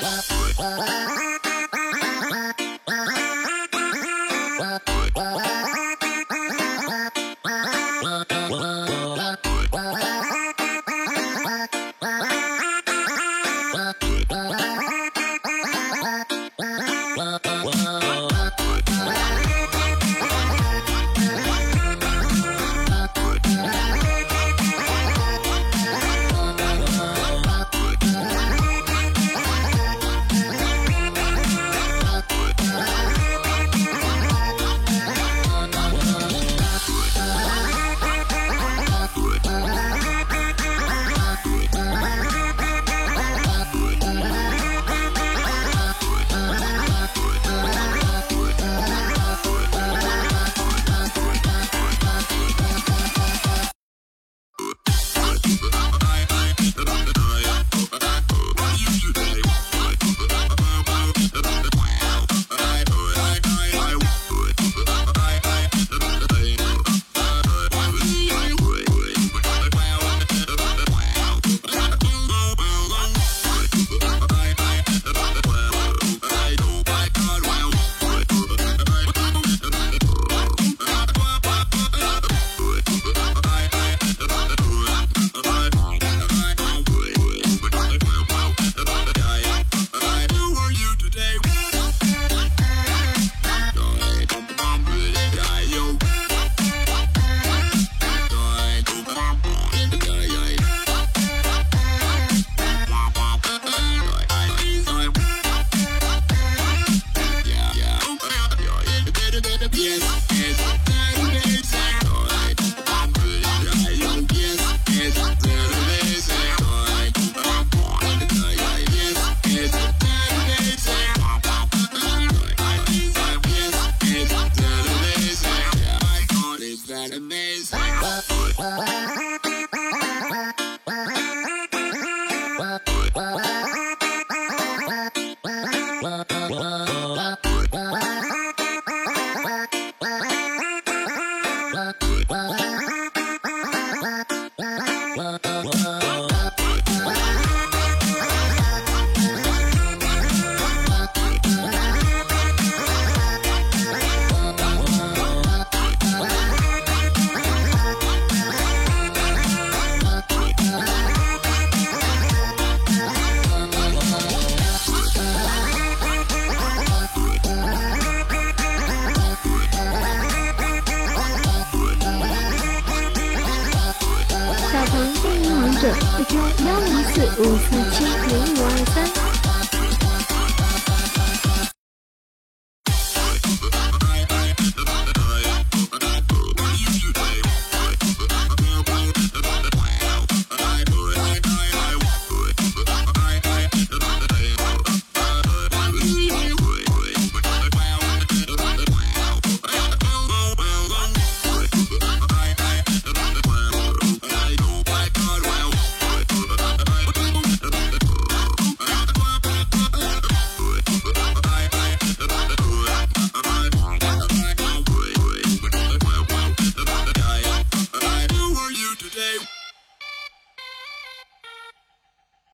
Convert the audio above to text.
Bye. uh, uh. 成幸运王者，目标幺零四五四七零五二三。